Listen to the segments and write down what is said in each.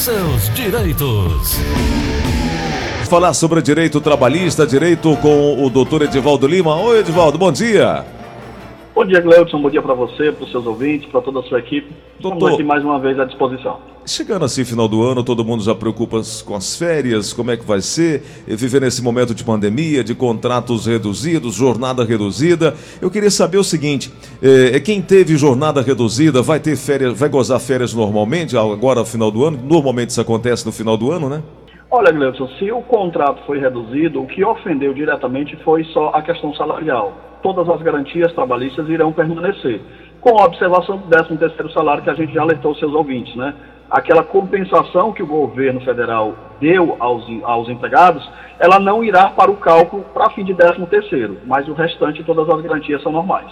seus direitos. Falar sobre direito trabalhista, direito com o doutor Edivaldo Lima. Oi, Edivaldo, bom dia. Bom dia, Gleudson. Bom dia para você, para os seus ouvintes, para toda a sua equipe. Estamos Doutor. aqui mais uma vez à disposição. Chegando assim, final do ano, todo mundo já preocupa com as férias, como é que vai ser, viver nesse momento de pandemia, de contratos reduzidos, jornada reduzida. Eu queria saber o seguinte: é, quem teve jornada reduzida vai ter férias, vai gozar férias normalmente, agora final do ano? Normalmente isso acontece no final do ano, né? Olha, Gleudson, se o contrato foi reduzido, o que ofendeu diretamente foi só a questão salarial. Todas as garantias trabalhistas irão permanecer, com a observação do 13º salário que a gente já alertou seus ouvintes, né? Aquela compensação que o governo federal deu aos, aos empregados, ela não irá para o cálculo para fim de 13º, mas o restante, todas as garantias são normais.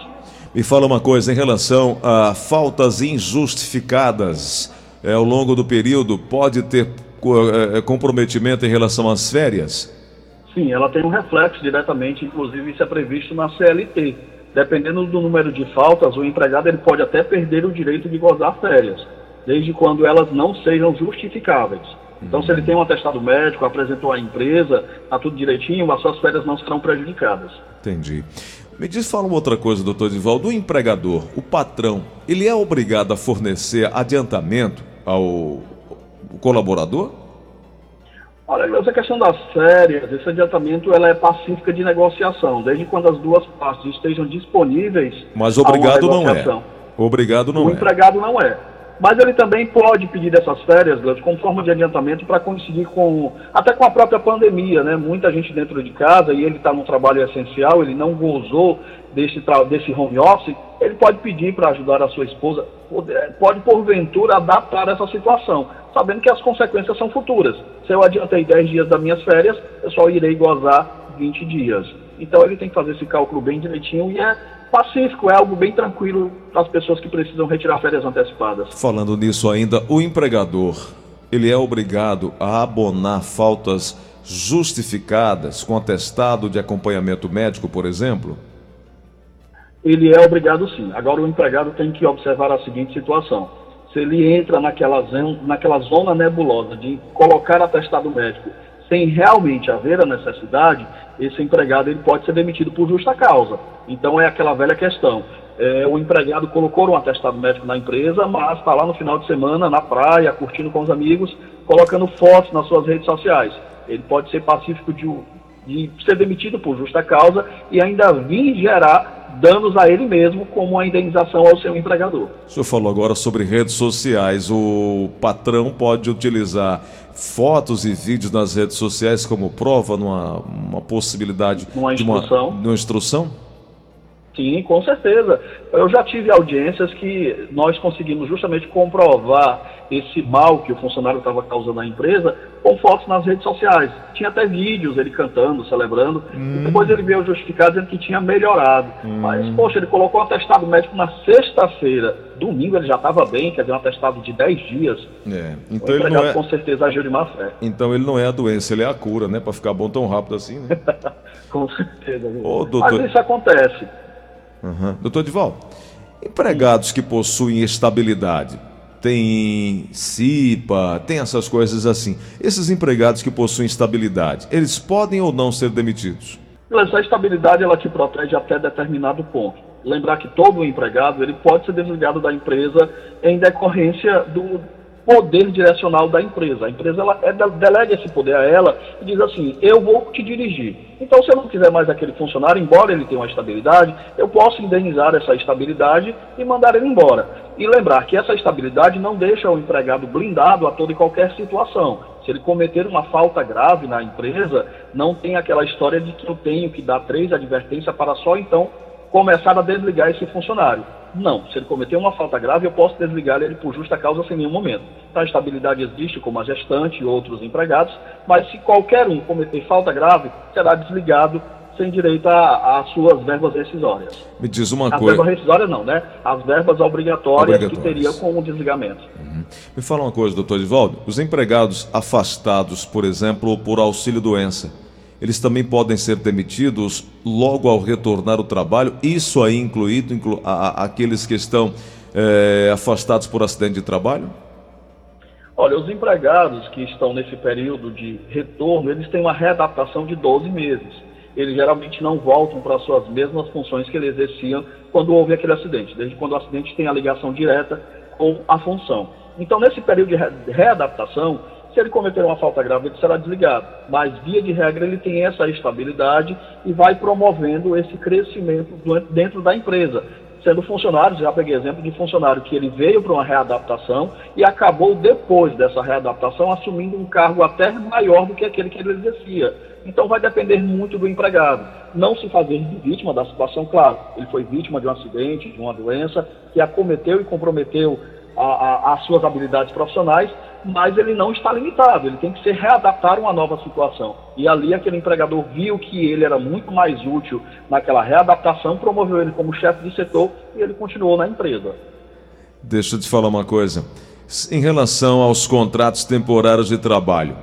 Me fala uma coisa em relação a faltas injustificadas é, ao longo do período, pode ter co- é, comprometimento em relação às férias? Sim, ela tem um reflexo diretamente, inclusive isso é previsto na CLT. Dependendo do número de faltas, o empregado ele pode até perder o direito de gozar férias, desde quando elas não sejam justificáveis. Então, se ele tem um atestado médico, apresentou à empresa, está tudo direitinho, as suas férias não serão prejudicadas. Entendi. Me diz, fala uma outra coisa, doutor Edivaldo. O empregador, o patrão, ele é obrigado a fornecer adiantamento ao colaborador? Olha, essa questão das férias, esse adiantamento, ela é pacífica de negociação, desde quando as duas partes estejam disponíveis. Mas obrigado não é. Obrigado não o é. empregado não é. Mas ele também pode pedir dessas férias, Gleudson, como forma de adiantamento para coincidir com, até com a própria pandemia, né? Muita gente dentro de casa e ele está num trabalho essencial, ele não gozou desse, desse home office, ele pode pedir para ajudar a sua esposa, pode porventura adaptar essa situação, sabendo que as consequências são futuras. Se eu adiantei 10 dias das minhas férias, eu só irei gozar 20 dias. Então ele tem que fazer esse cálculo bem direitinho e é pacífico, é algo bem tranquilo para as pessoas que precisam retirar férias antecipadas. Falando nisso ainda, o empregador, ele é obrigado a abonar faltas justificadas com atestado de acompanhamento médico, por exemplo? Ele é obrigado sim. Agora o empregado tem que observar a seguinte situação. Se ele entra naquela, zon- naquela zona nebulosa de colocar atestado médico sem realmente haver a necessidade, esse empregado ele pode ser demitido por justa causa. Então é aquela velha questão. É, o empregado colocou um atestado médico na empresa, mas está lá no final de semana, na praia, curtindo com os amigos, colocando fotos nas suas redes sociais. Ele pode ser pacífico de, de ser demitido por justa causa e ainda vir gerar danos a ele mesmo como uma indenização ao seu empregador. O senhor falou agora sobre redes sociais. O patrão pode utilizar fotos e vídeos nas redes sociais como prova numa uma possibilidade Numa de uma, instrução. de uma instrução? Sim, com certeza. Eu já tive audiências que nós conseguimos justamente comprovar esse mal que o funcionário estava causando à empresa com fotos nas redes sociais. Tinha até vídeos ele cantando, celebrando, e depois ele veio justificar dizendo que tinha melhorado. Mas, poxa, ele colocou um atestado médico na sexta-feira. Domingo ele já estava bem, quer dizer, um atestado de 10 dias. É. Então ele, não é, com certeza agiu de má fé. então ele não é a doença, ele é a cura, né? Para ficar bom tão rápido assim, né? Com certeza. Ô, doutor- Mas isso acontece. Uhum. Doutor Dival, empregados que possuem estabilidade, tem CIPA, tem essas coisas assim. Esses empregados que possuem estabilidade, eles podem ou não ser demitidos? Essa estabilidade ela te protege até determinado ponto. Lembrar que todo empregado ele pode ser desligado da empresa em decorrência do poder direcional da empresa. A empresa ela é, delega esse poder a ela e diz assim: eu vou te dirigir. Então, se eu não quiser mais aquele funcionário, embora ele tenha uma estabilidade, eu posso indenizar essa estabilidade e mandar ele embora. E lembrar que essa estabilidade não deixa o empregado blindado a toda e qualquer situação. Se ele cometer uma falta grave na empresa, não tem aquela história de que eu tenho que dar três advertências para só então começar a desligar esse funcionário. Não, se ele cometer uma falta grave, eu posso desligar ele por justa causa sem nenhum momento. Então, a estabilidade existe, como a gestante e outros empregados, mas se qualquer um cometer falta grave, será desligado sem direito às suas verbas rescisórias. Me diz uma As coisa. verbas rescisórias não, né? As verbas obrigatórias, que Obrigatórias. teria com o desligamento. Me fala uma coisa, doutor Edivaldo. Os empregados afastados, por exemplo, por auxílio doença, eles também podem ser demitidos logo ao retornar ao trabalho, isso aí incluído inclu a- a- aqueles que estão eh, afastados por acidente de trabalho? Olha, os empregados que estão nesse período de retorno, eles têm uma readaptação de 12 meses. Eles geralmente não voltam para suas mesmas funções que eles exerciam quando houve aquele acidente, desde quando o acidente tem a ligação direta com a função. Então, nesse período de readaptação, se ele cometer uma falta grave, ele será desligado. Mas, via de regra, ele tem essa estabilidade e vai promovendo esse crescimento dentro da empresa sendo funcionário, já peguei exemplo de funcionário que ele veio para uma readaptação e acabou depois dessa readaptação assumindo um cargo até maior do que aquele que ele exercia. Então vai depender muito do empregado. Não se fazer vítima da situação, claro, ele foi vítima de um acidente, de uma doença que acometeu e comprometeu as suas habilidades profissionais, mas ele não está limitado, ele tem que se readaptar a uma nova situação. E ali aquele empregador viu que ele era muito mais útil naquela readaptação, promoveu ele como chefe de setor e ele continuou na empresa. Deixa eu te falar uma coisa. Em relação aos contratos temporários de trabalho,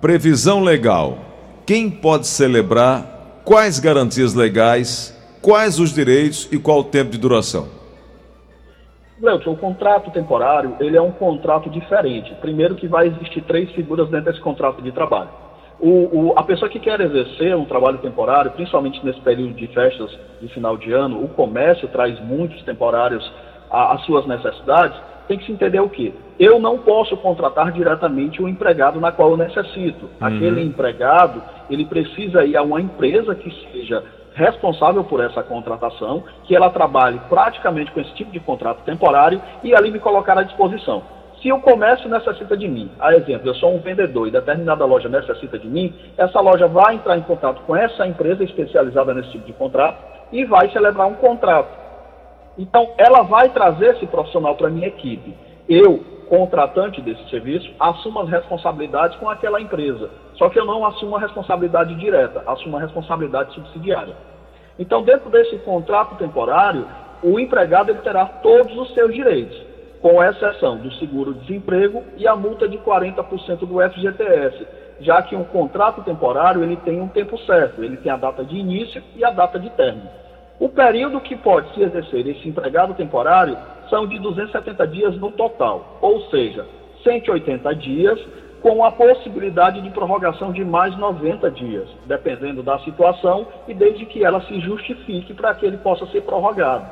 previsão legal. Quem pode celebrar? Quais garantias legais? Quais os direitos e qual o tempo de duração? Leuton, o contrato temporário, ele é um contrato diferente. Primeiro que vai existir três figuras dentro desse contrato de trabalho. O, o, a pessoa que quer exercer um trabalho temporário, principalmente nesse período de festas de final de ano, o comércio traz muitos temporários às suas necessidades, tem que se entender o quê? Eu não posso contratar diretamente o empregado na qual eu necessito. Uhum. Aquele empregado, ele precisa ir a uma empresa que seja responsável por essa contratação, que ela trabalhe praticamente com esse tipo de contrato temporário e ali me colocar à disposição. Se o comércio necessita de mim, a exemplo, eu sou um vendedor e determinada loja necessita de mim, essa loja vai entrar em contato com essa empresa especializada nesse tipo de contrato e vai celebrar um contrato. Então, ela vai trazer esse profissional para minha equipe. Eu, contratante desse serviço, assumo as responsabilidades com aquela empresa. Só que eu não assumo a responsabilidade direta, assumo a responsabilidade subsidiária. Então, dentro desse contrato temporário, o empregado ele terá todos os seus direitos, com exceção do seguro-desemprego e a multa de 40% do FGTS, já que um contrato temporário ele tem um tempo certo, ele tem a data de início e a data de término. O período que pode se exercer esse empregado temporário são de 270 dias no total, ou seja, 180 dias com a possibilidade de prorrogação de mais 90 dias, dependendo da situação e desde que ela se justifique para que ele possa ser prorrogado.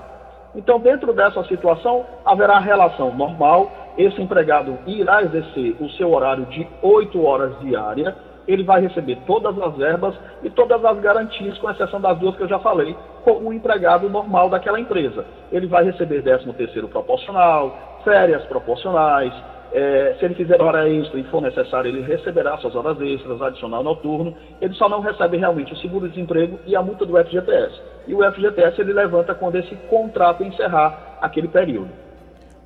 Então, dentro dessa situação, haverá relação normal, esse empregado irá exercer o seu horário de 8 horas diárias, ele vai receber todas as verbas e todas as garantias, com exceção das duas que eu já falei, como um empregado normal daquela empresa. Ele vai receber 13 terceiro proporcional, férias proporcionais, é, se ele fizer hora extra e for necessário, ele receberá suas horas extras, adicional noturno. Ele só não recebe realmente o seguro-desemprego e a multa do FGTS. E o FGTS ele levanta quando esse contrato encerrar aquele período.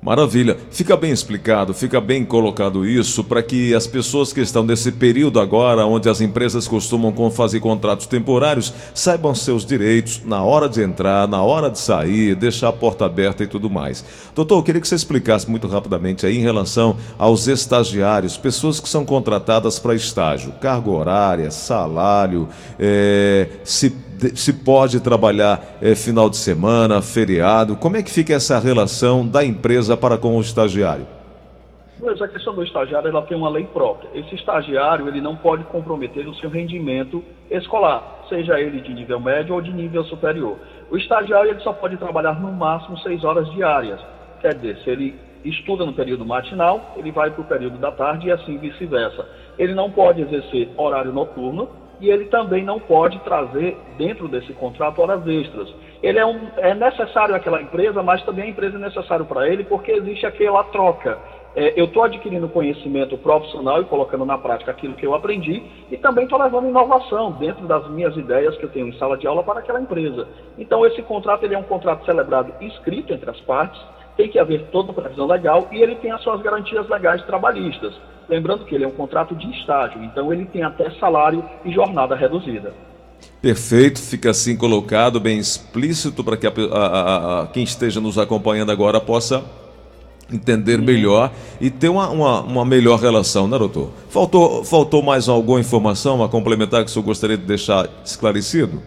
Maravilha. Fica bem explicado, fica bem colocado isso para que as pessoas que estão nesse período agora, onde as empresas costumam fazer contratos temporários, saibam seus direitos na hora de entrar, na hora de sair, deixar a porta aberta e tudo mais. Doutor, eu queria que você explicasse muito rapidamente aí em relação aos estagiários, pessoas que são contratadas para estágio, carga horária, salário, é, se se pode trabalhar é, final de semana, feriado? Como é que fica essa relação da empresa para com o estagiário? Mas a questão do estagiário ela tem uma lei própria. Esse estagiário ele não pode comprometer o seu rendimento escolar, seja ele de nível médio ou de nível superior. O estagiário ele só pode trabalhar no máximo seis horas diárias. Quer dizer, se ele estuda no período matinal, ele vai para o período da tarde e assim vice-versa. Ele não pode exercer horário noturno, e ele também não pode trazer dentro desse contrato horas extras. Ele é, um, é necessário àquela empresa, mas também a empresa é necessário para ele porque existe aquela troca. É, eu estou adquirindo conhecimento profissional e colocando na prática aquilo que eu aprendi e também estou levando inovação dentro das minhas ideias que eu tenho em sala de aula para aquela empresa. Então esse contrato ele é um contrato celebrado escrito entre as partes, tem que haver toda a previsão legal e ele tem as suas garantias legais trabalhistas. Lembrando que ele é um contrato de estágio, então ele tem até salário e jornada reduzida. Perfeito, fica assim colocado, bem explícito, para que a, a, a, quem esteja nos acompanhando agora possa entender melhor e ter uma, uma, uma, melhor relação, né, doutor? Faltou, faltou mais alguma informação a complementar que o senhor gostaria de deixar esclarecido?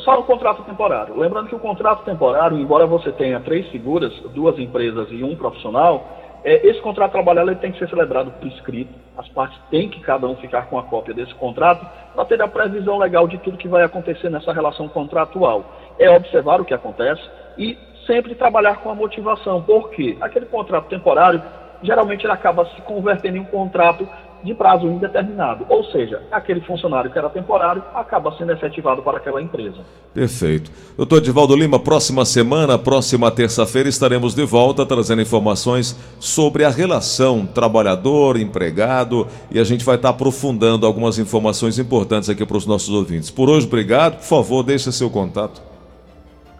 Só o contrato temporário. Lembrando que o contrato temporário, embora você tenha três figuras, duas empresas e um profissional, É, esse contrato de trabalho ele tem que ser celebrado por escrito, as partes têm que cada um ficar com a cópia desse contrato para ter a previsão legal de tudo que vai acontecer nessa relação contratual. É observar o que acontece e sempre trabalhar com a motivação, porque aquele contrato temporário geralmente ele acaba se convertendo em um contrato de prazo indeterminado. Ou seja, aquele funcionário que era temporário acaba sendo efetivado para aquela empresa. Perfeito. Doutor Divaldo Lima, próxima semana, próxima terça-feira, estaremos de volta trazendo informações sobre a relação trabalhador-empregado e a gente vai estar aprofundando algumas informações importantes aqui para os nossos ouvintes. Por hoje, obrigado. Por favor, deixe seu contato.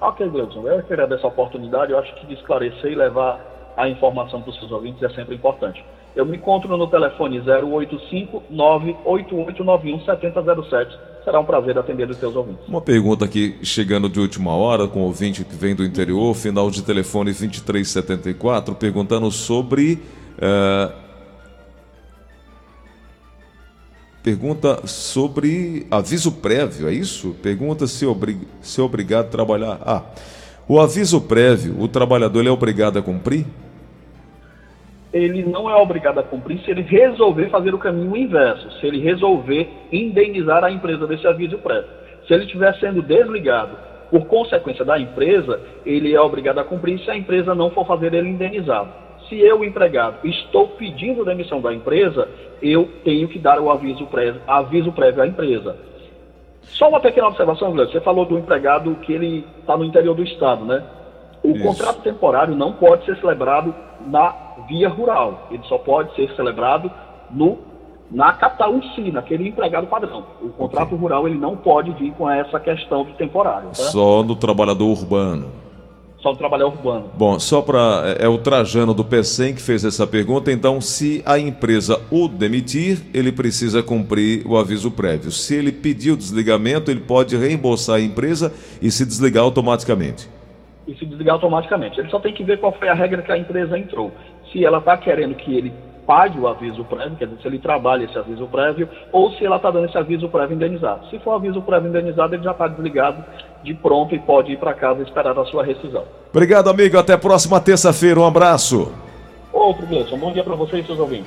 Ok, Gleudson. Eu queria dessa oportunidade. Eu acho que esclarecer e levar a informação para os seus ouvintes é sempre importante. Eu me encontro no telefone 085 98891 7007. Será um prazer atender os seus ouvintes. Uma pergunta aqui chegando de última hora com ouvinte que vem do interior, final de telefone 2374, perguntando sobre. Uh, pergunta sobre aviso prévio, é isso? Pergunta se, obrig, se é obrigado a trabalhar. Ah, o aviso prévio, o trabalhador é obrigado a cumprir? Ele não é obrigado a cumprir se ele resolver fazer o caminho inverso, se ele resolver indenizar a empresa desse aviso prévio. Se ele estiver sendo desligado por consequência da empresa, ele é obrigado a cumprir se a empresa não for fazer ele indenizado. Se eu, empregado, estou pedindo demissão da empresa, eu tenho que dar o aviso prévio, aviso prévio à empresa. Só uma pequena observação, Gleison. Você falou do empregado que ele está no interior do estado, né? O Isso. contrato temporário não pode ser celebrado na via rural. Ele só pode ser celebrado no, na capital em si, naquele empregado padrão. O contrato okay. rural ele não pode vir com essa questão do temporário. Tá? Só no trabalhador urbano. Só no trabalhador urbano. Bom, só para. É, é o Trajano do PECEM que fez essa pergunta. Então, se a empresa o demitir, ele precisa cumprir o aviso prévio. Se ele pedir o desligamento, ele pode reembolsar a empresa e se desligar automaticamente e se desligar automaticamente. Ele só tem que ver qual foi a regra que a empresa entrou. Se ela está querendo que ele pague o aviso prévio, quer dizer, se ele trabalha esse aviso prévio, ou se ela está dando esse aviso prévio indenizado. Se for aviso prévio indenizado, ele já está desligado de pronto e pode ir para casa esperar a sua rescisão. Obrigado, amigo. Até a próxima terça-feira. Um abraço. Outro, Gleison. Bom dia para você e seus ouvintes.